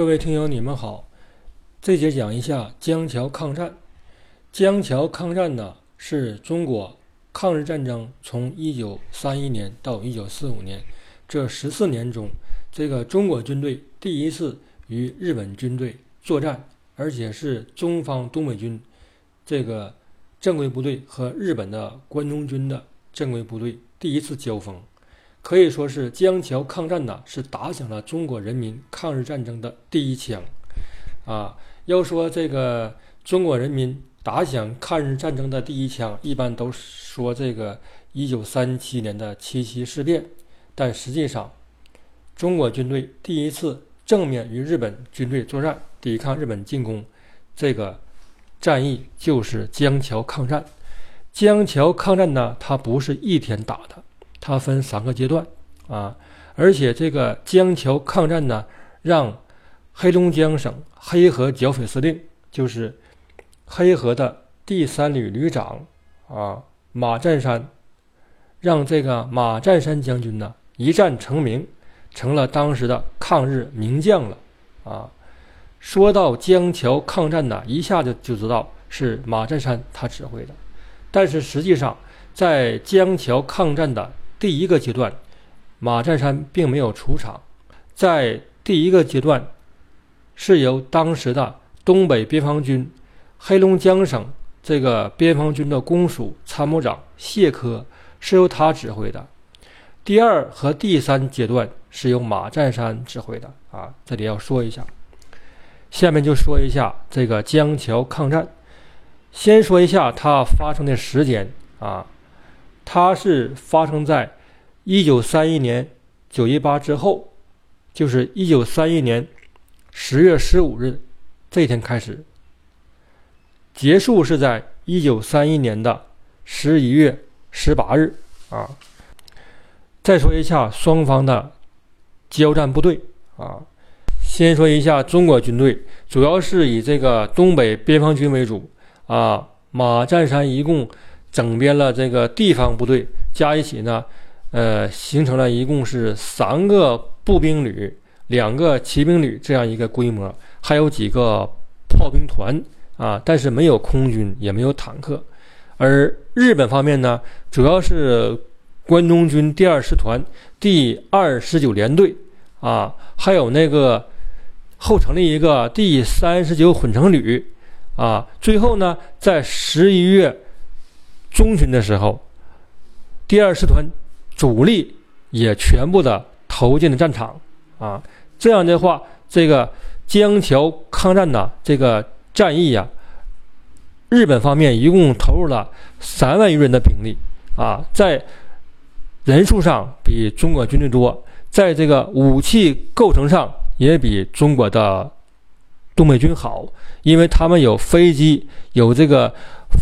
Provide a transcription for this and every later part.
各位听友，你们好。这节讲一下江桥抗战。江桥抗战呢，是中国抗日战争从1931年到1945年这十四年中，这个中国军队第一次与日本军队作战，而且是中方东北军这个正规部队和日本的关东军的正规部队第一次交锋。可以说是江桥抗战呢，是打响了中国人民抗日战争的第一枪，啊，要说这个中国人民打响抗日战争的第一枪，一般都说这个一九三七年的七七事变，但实际上，中国军队第一次正面与日本军队作战，抵抗日本进攻，这个战役就是江桥抗战。江桥抗战呢，它不是一天打的。它分三个阶段啊，而且这个江桥抗战呢，让黑龙江省黑河剿匪司令，就是黑河的第三旅旅长啊马占山，让这个马占山将军呢一战成名，成了当时的抗日名将了啊。说到江桥抗战呢，一下子就知道是马占山他指挥的，但是实际上在江桥抗战的第一个阶段，马占山并没有出场。在第一个阶段，是由当时的东北边防军、黑龙江省这个边防军的公署参谋长谢科是由他指挥的。第二和第三阶段是由马占山指挥的。啊，这里要说一下。下面就说一下这个江桥抗战。先说一下它发生的时间啊。它是发生在一九三一年九一八之后，就是一九三一年十月十五日这天开始，结束是在一九三一年的十一月十八日啊。再说一下双方的交战部队啊，先说一下中国军队，主要是以这个东北边防军为主啊，马占山一共。整编了这个地方部队，加一起呢，呃，形成了一共是三个步兵旅、两个骑兵旅这样一个规模，还有几个炮兵团啊，但是没有空军，也没有坦克。而日本方面呢，主要是关东军第二师团第二十九联队啊，还有那个后成立一个第三十九混成旅啊，最后呢，在十一月。中旬的时候，第二师团主力也全部的投进了战场啊。这样的话，这个江桥抗战呐，这个战役呀，日本方面一共投入了三万余人的兵力啊，在人数上比中国军队多，在这个武器构成上也比中国的东北军好，因为他们有飞机，有这个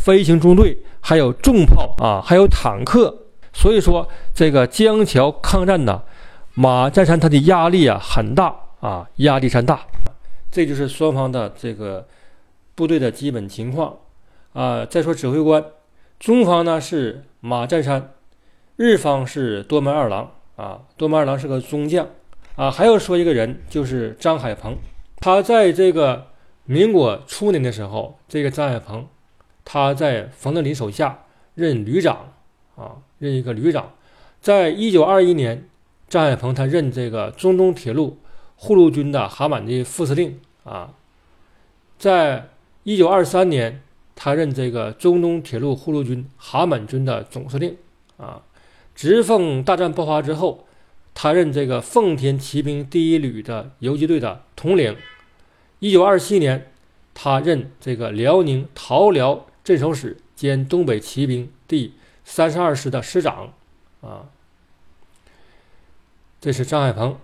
飞行中队。还有重炮啊，还有坦克，所以说这个江桥抗战呢，马占山他的压力啊很大啊，压力山大。这就是双方的这个部队的基本情况啊。再说指挥官，中方呢是马占山，日方是多门二郎啊，多门二郎是个中将啊。还要说一个人，就是张海鹏，他在这个民国初年的时候，这个张海鹏。他在冯德林手下任旅长，啊，任一个旅长。在一九二一年，张海鹏他任这个中东铁路护路军的哈满的副司令，啊，在一九二三年，他任这个中东铁路护路军哈满军的总司令，啊，直奉大战爆发之后，他任这个奉天骑兵第一旅的游击队的统领。一九二七年，他任这个辽宁桃辽。镇守使兼东北骑兵第三十二师的师长，啊，这是张海鹏。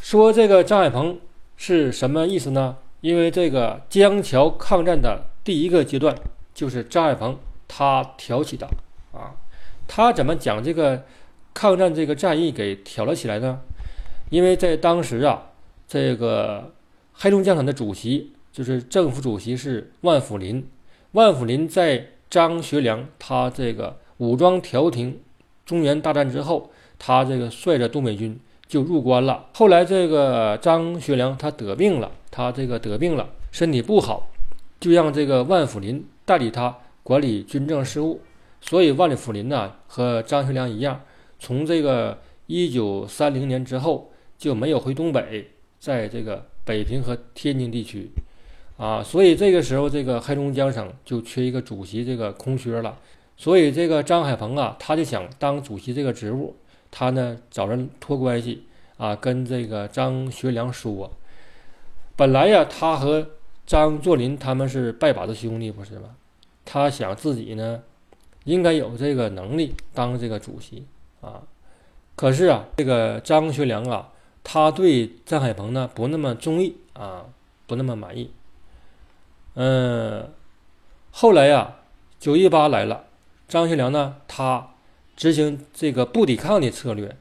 说这个张海鹏是什么意思呢？因为这个江桥抗战的第一个阶段就是张海鹏他挑起的啊。他怎么讲这个抗战这个战役给挑了起来呢？因为在当时啊，这个黑龙江省的主席就是政府主席是万福林。万福林在张学良他这个武装调停中原大战之后，他这个率着东北军就入关了。后来这个张学良他得病了，他这个得病了，身体不好，就让这个万福林代理他管理军政事务。所以万里福林呢和张学良一样，从这个一九三零年之后就没有回东北，在这个北平和天津地区，啊，所以这个时候这个黑龙江省就缺一个主席，这个空缺了。所以这个张海鹏啊，他就想当主席这个职务，他呢找人托关系啊，跟这个张学良说，本来呀，他和张作霖他们是拜把子兄弟，不是吗？他想自己呢。应该有这个能力当这个主席啊，可是啊，这个张学良啊，他对张海鹏呢不那么中意啊，不那么满意。嗯，后来呀，九一八来了，张学良呢，他执行这个不抵抗的策略，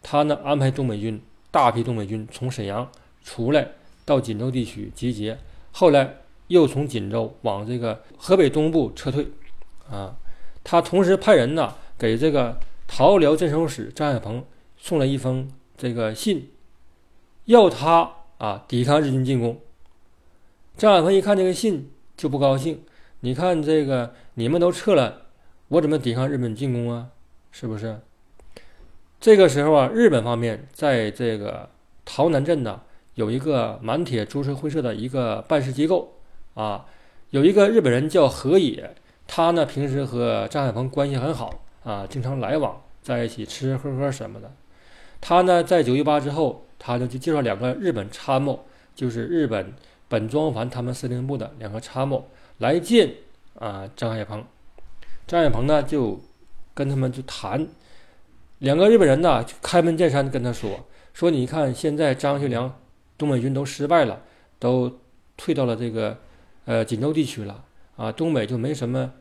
他呢安排东北军大批东北军从沈阳出来到锦州地区集结，后来又从锦州往这个河北东部撤退啊。他同时派人呢，给这个桃辽镇守使张海鹏送了一封这个信，要他啊抵抗日军进攻。张海鹏一看这个信就不高兴，你看这个你们都撤了，我怎么抵抗日本进攻啊？是不是？这个时候啊，日本方面在这个桃南镇呢，有一个满铁株式会社的一个办事机构啊，有一个日本人叫河野。他呢，平时和张海鹏关系很好啊，经常来往在一起吃吃喝喝什么的。他呢，在九一八之后，他就去介绍两个日本参谋，就是日本本庄繁他们司令部的两个参谋来见啊张海鹏。张海鹏呢，就跟他们就谈，两个日本人呢，就开门见山跟他说：“说你看，现在张学良东北军都失败了，都退到了这个呃锦州地区了啊，东北就没什么。”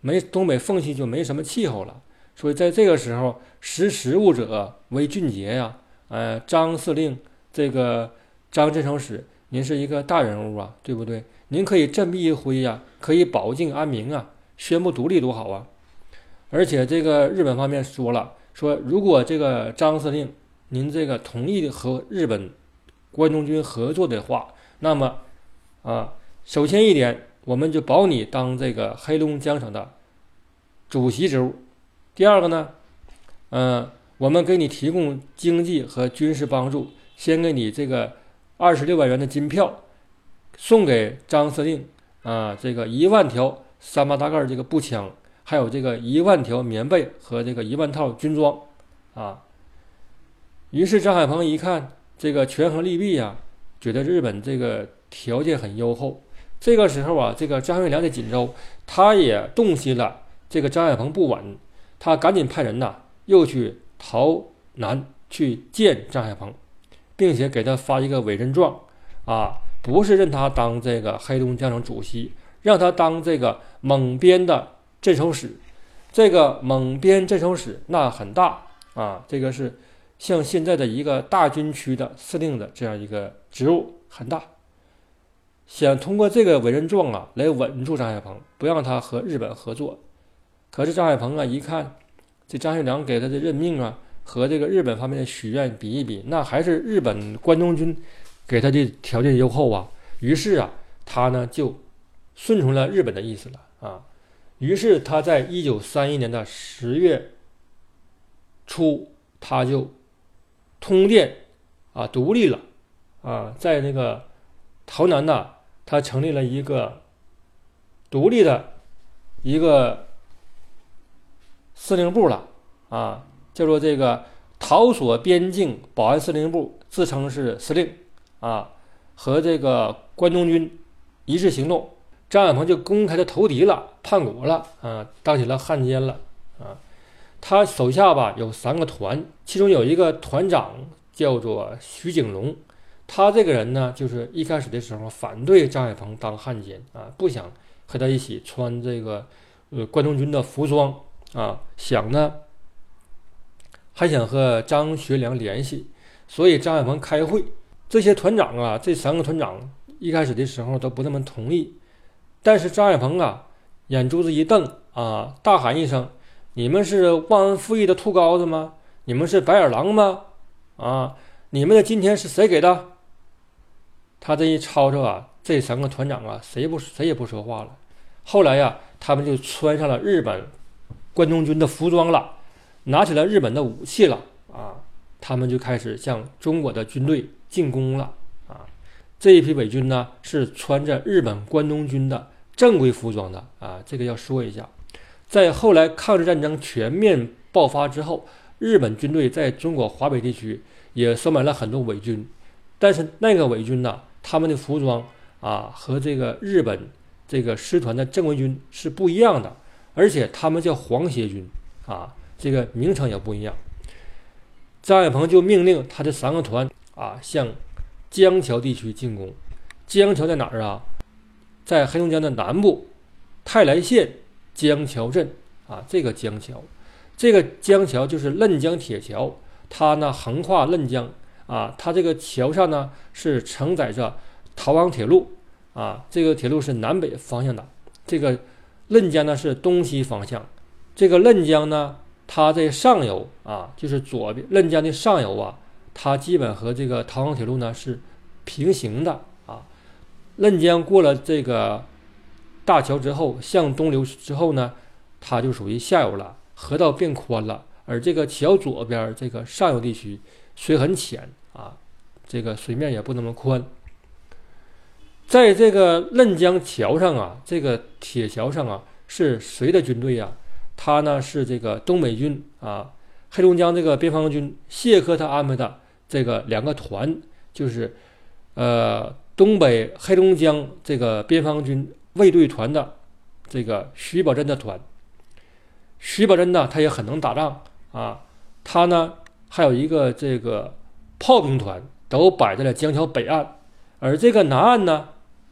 没东北缝隙就没什么气候了，所以在这个时候，识时务者为俊杰呀。呃，张司令，这个张镇守使，您是一个大人物啊，对不对？您可以振臂一挥呀，可以保境安民啊，宣布独立多好啊！而且这个日本方面说了，说如果这个张司令您这个同意和日本关东军合作的话，那么啊，首先一点。我们就保你当这个黑龙江省的主席职务。第二个呢，嗯，我们给你提供经济和军事帮助，先给你这个二十六万元的金票，送给张司令啊，这个一万条三八大盖这个步枪，还有这个一万条棉被和这个一万套军装啊。于是张海鹏一看这个权衡利弊呀，觉得日本这个条件很优厚。这个时候啊，这个张学良在锦州，他也洞悉了这个张海鹏不稳，他赶紧派人呐，又去逃南去见张海鹏，并且给他发一个委任状，啊，不是任他当这个黑龙江省主席，让他当这个蒙边的镇守使。这个蒙边镇守使那很大啊，这个是像现在的一个大军区的司令的这样一个职务，很大。想通过这个委任状啊，来稳住张海鹏，不让他和日本合作。可是张海鹏啊，一看这张学良给他的任命啊，和这个日本方面的许愿比一比，那还是日本关东军给他的条件优厚啊。于是啊，他呢就顺从了日本的意思了啊。于是他在一九三一年的十月初，他就通电啊，独立了啊，在那个桃南呐。他成立了一个独立的一个司令部了啊，叫做这个桃所边境保安司令部，自称是司令啊，和这个关东军一致行动。张海鹏就公开的投敌了，叛国了啊，当起了汉奸了啊。他手下吧有三个团，其中有一个团长叫做徐景龙。他这个人呢，就是一开始的时候反对张海鹏当汉奸啊，不想和他一起穿这个呃关东军的服装啊，想呢还想和张学良联系，所以张海鹏开会，这些团长啊，这三个团长一开始的时候都不那么同意，但是张海鹏啊，眼珠子一瞪啊，大喊一声：“你们是忘恩负义的兔羔子吗？你们是白眼狼吗？”啊，你们的今天是谁给的？他这一吵吵啊，这三个团长啊，谁不谁也不说话了。后来呀，他们就穿上了日本关东军的服装了，拿起了日本的武器了啊，他们就开始向中国的军队进攻了啊。这一批伪军呢，是穿着日本关东军的正规服装的啊，这个要说一下。在后来抗日战争全面爆发之后，日本军队在中国华北地区也收买了很多伪军，但是那个伪军呢？他们的服装啊，和这个日本这个师团的正规军是不一样的，而且他们叫皇协军啊，这个名称也不一样。张爱鹏就命令他的三个团啊，向江桥地区进攻。江桥在哪儿啊？在黑龙江的南部，泰来县江桥镇啊。这个江桥，这个江桥就是嫩江铁桥，它呢横跨嫩江。啊，它这个桥上呢是承载着逃亡铁路，啊，这个铁路是南北方向的。这个嫩江呢是东西方向。这个嫩江呢，它在上游啊，就是左边嫩江的上游啊，它基本和这个逃亡铁路呢是平行的啊。嫩江过了这个大桥之后，向东流之后呢，它就属于下游了，河道变宽了。而这个桥左边这个上游地区水很浅。啊，这个水面也不那么宽，在这个嫩江桥上啊，这个铁桥上啊，是谁的军队呀？他呢是这个东北军啊，黑龙江这个边防军谢科他安排的这个两个团，就是呃东北黑龙江这个边防军卫队团的这个徐宝珍的团。徐宝珍呢，他也很能打仗啊，他呢还有一个这个。炮兵团都摆在了江桥北岸，而这个南岸呢，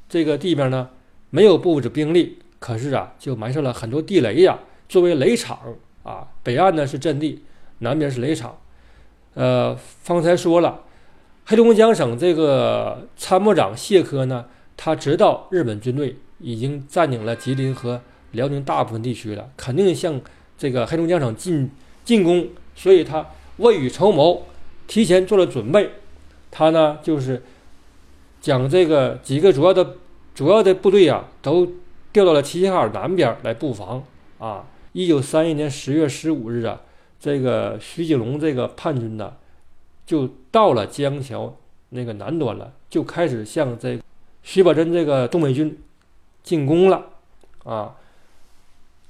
这个地方呢没有布置兵力，可是啊，就埋设了很多地雷呀，作为雷场啊。北岸呢是阵地，南边是雷场。呃，方才说了，黑龙江省这个参谋长谢科呢，他知道日本军队已经占领了吉林和辽宁大部分地区了，肯定向这个黑龙江省进进攻，所以他未雨绸缪。提前做了准备，他呢就是将这个几个主要的主要的部队啊，都调到了齐齐哈尔南边来布防啊。一九三一年十月十五日啊，这个徐景龙这个叛军呢，就到了江桥那个南端了，就开始向这徐宝珍这个东北军进攻了啊。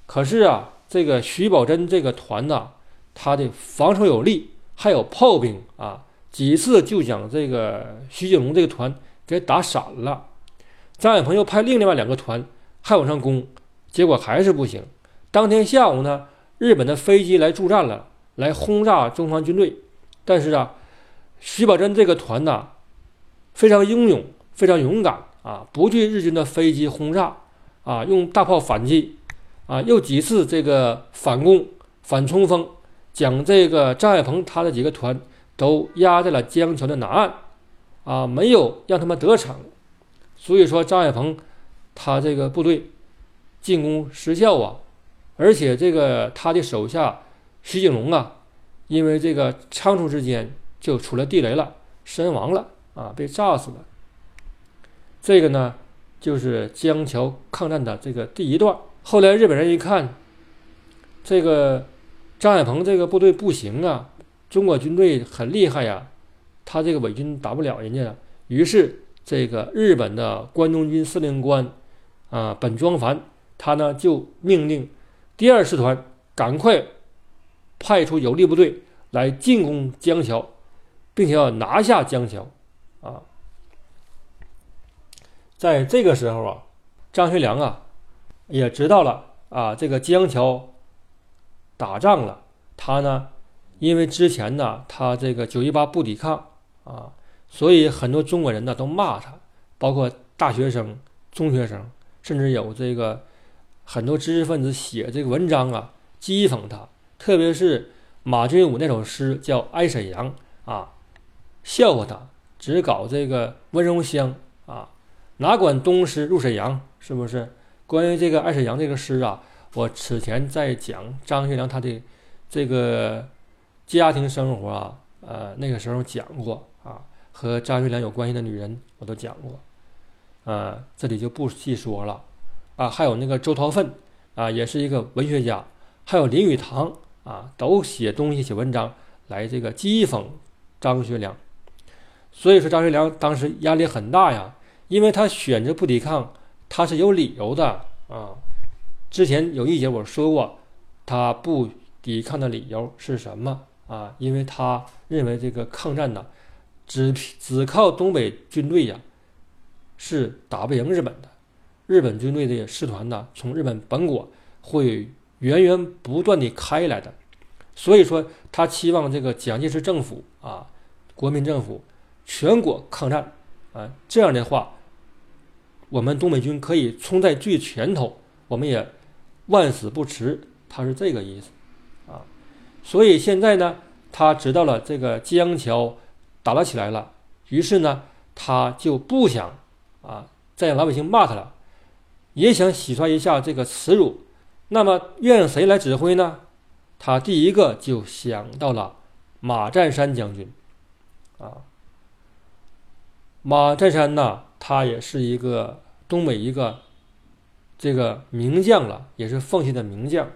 可是啊，这个徐宝珍这个团呐，他的防守有力。还有炮兵啊，几次就将这个徐景龙这个团给打散了。张爱鹏又派另外两个团还往上攻，结果还是不行。当天下午呢，日本的飞机来助战了，来轰炸中方军队。但是啊，徐宝珍这个团呐，非常英勇，非常勇敢啊，不惧日军的飞机轰炸啊，用大炮反击啊，又几次这个反攻、反冲锋。将这个张海鹏他的几个团都压在了江桥的南岸，啊，没有让他们得逞，所以说张海鹏他这个部队进攻失效啊，而且这个他的手下徐景龙啊，因为这个仓促之间就出了地雷了，身亡了啊，被炸死了。这个呢，就是江桥抗战的这个第一段。后来日本人一看，这个。张海鹏这个部队不行啊，中国军队很厉害呀，他这个伪军打不了人家。于是，这个日本的关东军司令官啊本庄繁，他呢就命令第二师团赶快派出有力部队来进攻江桥，并且要拿下江桥啊。在这个时候啊，张学良啊也知道了啊，这个江桥。打仗了，他呢，因为之前呢，他这个九一八不抵抗啊，所以很多中国人呢都骂他，包括大学生、中学生，甚至有这个很多知识分子写这个文章啊，讥讽他。特别是马君武那首诗叫《爱沈阳》啊，笑话他，只搞这个温柔乡啊，哪管东施入沈阳，是不是？关于这个《爱沈阳》这个诗啊。我此前在讲张学良他的这个家庭生活啊，呃，那个时候讲过啊，和张学良有关系的女人我都讲过，呃，这里就不细说了啊。还有那个周桃奋啊，也是一个文学家，还有林语堂啊，都写东西、写文章来这个讥讽张学良。所以说，张学良当时压力很大呀，因为他选择不抵抗，他是有理由的啊。之前有一节我说过，他不抵抗的理由是什么？啊，因为他认为这个抗战呢，只只靠东北军队呀，是打不赢日本的。日本军队的师团呢，从日本本国会源源不断的开来的。所以说，他期望这个蒋介石政府啊，国民政府全国抗战啊，这样的话，我们东北军可以冲在最前头，我们也万死不辞。他是这个意思。啊所以现在呢，他知道了这个江桥打了起来了，于是呢，他就不想啊再让老百姓骂他了，也想洗刷一下这个耻辱。那么，愿谁来指挥呢？他第一个就想到了马占山将军啊。马占山呢，他也是一个东北一个这个名将了，也是奉系的名将。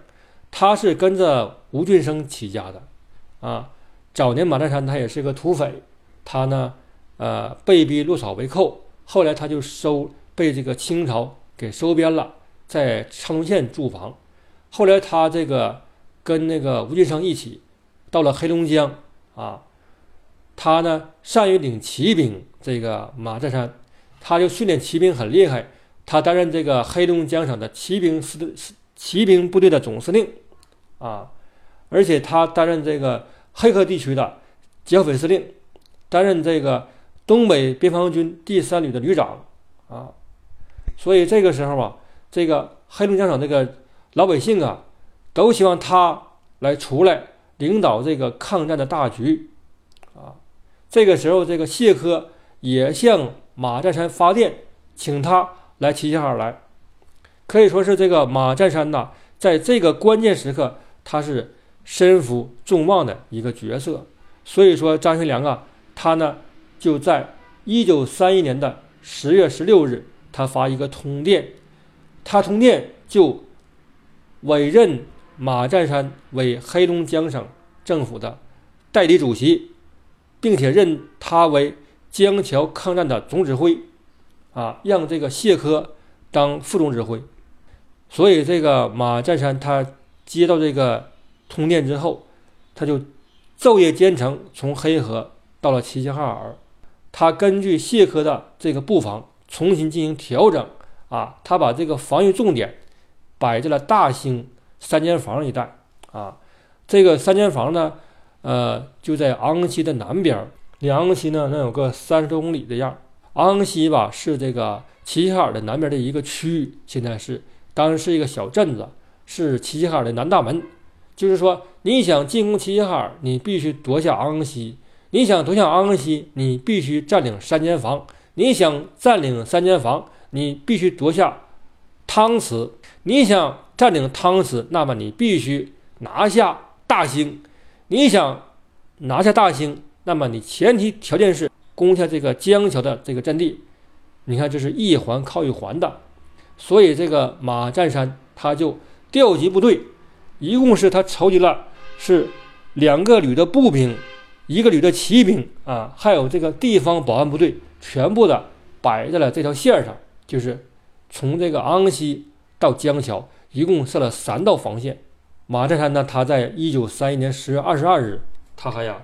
他是跟着吴俊升起家的，啊，早年马占山他也是个土匪，他呢，呃，被逼落草为寇，后来他就收被这个清朝给收编了，在昌东县驻防，后来他这个跟那个吴俊升一起到了黑龙江，啊，他呢善于领骑兵，这个马占山，他就训练骑兵很厉害，他担任这个黑龙江省的骑兵司骑兵部队的总司令。啊，而且他担任这个黑河地区的剿匪司令，担任这个东北边防军第三旅的旅长啊，所以这个时候啊，这个黑龙江省这个老百姓啊，都希望他来出来领导这个抗战的大局啊。这个时候，这个谢科也向马占山发电，请他来齐齐哈尔来，可以说是这个马占山呐，在这个关键时刻。他是身负众望的一个角色，所以说张学良啊，他呢就在一九三一年的十月十六日，他发一个通电，他通电就委任马占山为黑龙江省政府的代理主席，并且任他为江桥抗战的总指挥，啊，让这个谢科当副总指挥，所以这个马占山他。接到这个通电之后，他就昼夜兼程，从黑河到了齐齐哈尔。他根据谢科的这个布防重新进行调整啊，他把这个防御重点摆在了大兴三间房一带啊。这个三间房呢，呃，就在昂西的南边，离昂西呢能有个三十多公里的样。昂西吧是这个齐齐哈尔的南边的一个区域，现在是当时是一个小镇子。是齐齐哈尔的南大门，就是说，你想进攻齐齐哈尔，你必须夺下昂西；你想夺下昂西，你必须占领三间房；你想占领三间房，你必须夺下汤池；你想占领汤池，那么你必须拿下大兴；你想拿下大兴，那么你前提条件是攻下这个江桥的这个阵地。你看，这是一环靠一环的，所以这个马占山他就。调集部队，一共是他筹集了是两个旅的步兵，一个旅的骑兵啊，还有这个地方保安部队，全部的摆在了这条线上，就是从这个昂西到江桥，一共设了三道防线。马占山呢，他在一九三一年十月二十二日，他还呀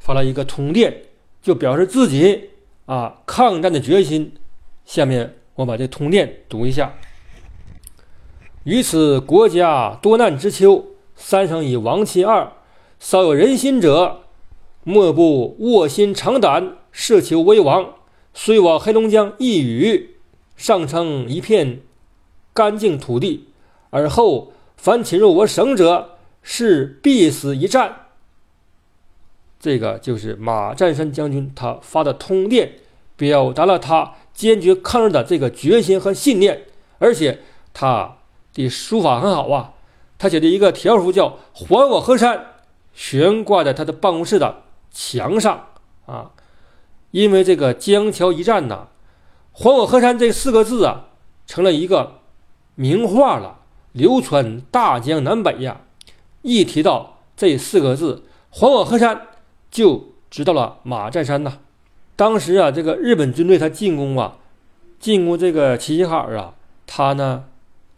发了一个通电，就表示自己啊抗战的决心。下面我把这通电读一下。于此国家多难之秋，三省已亡其二，稍有人心者，莫不卧薪尝胆，奢求为王。虽我黑龙江一隅，尚称一片干净土地，而后凡侵入我省者，是必死一战。这个就是马占山将军他发的通电，表达了他坚决抗日的这个决心和信念，而且他。的书法很好啊，他写的一个条幅叫“还我河山”，悬挂在他的办公室的墙上啊，因为这个江桥一战呐，“还我河山”这四个字啊，成了一个名画了，流传大江南北呀。一提到这四个字，“还我河山”，就知道了马占山呐。当时啊，这个日本军队他进攻啊，进攻这个齐齐哈尔啊，他呢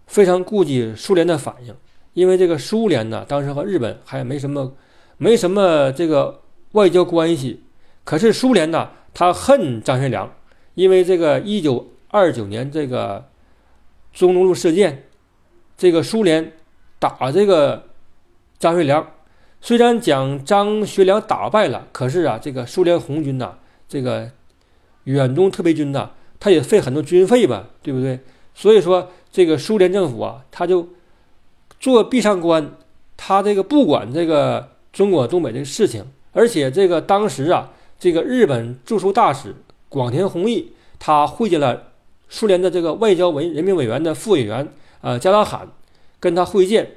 非常顾忌苏联的反应，因为这个苏联呢，当时和日本还没什么。没什么这个外交关系，可是苏联呢，他恨张学良，因为这个一九二九年这个中东路事件，这个苏联打这个张学良，虽然将张学良打败了，可是啊，这个苏联红军呐，这个远东特别军呐，他也费很多军费吧，对不对？所以说，这个苏联政府啊，他就做闭上关，他这个不管这个。中国东北这个事情，而且这个当时啊，这个日本驻苏大使广田弘毅，他会见了苏联的这个外交委人民委员的副委员呃加拉罕，跟他会见，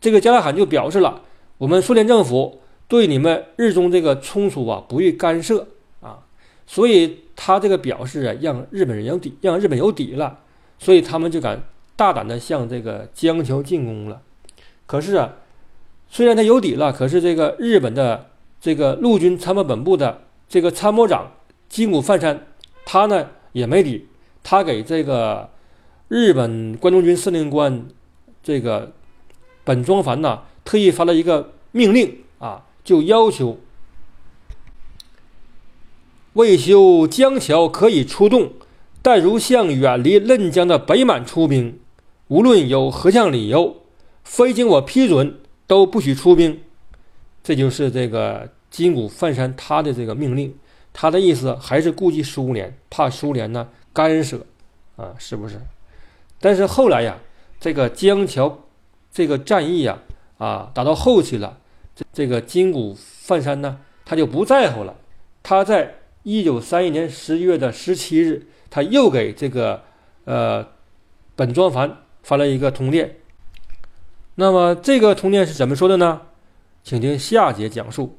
这个加拉罕就表示了，我们苏联政府对你们日中这个冲突啊不予干涉啊，所以他这个表示啊，让日本人有底，让日本有底了，所以他们就敢大胆的向这个江桥进攻了，可是啊。虽然他有底了，可是这个日本的这个陆军参谋本部的这个参谋长金谷范山，他呢也没底。他给这个日本关东军司令官这个本庄繁呢，特意发了一个命令啊，就要求未修江桥可以出动，但如向远离嫩江的北满出兵，无论有何项理由，非经我批准。都不许出兵，这就是这个金谷范山他的这个命令。他的意思还是顾及苏联，怕苏联呢干涉啊，是不是？但是后来呀，这个江桥这个战役呀，啊，打到后期了，这这个金谷范山呢，他就不在乎了。他在一九三一年十一月的十七日，他又给这个呃本庄繁发了一个通电。那么这个通电是怎么说的呢？请听下节讲述。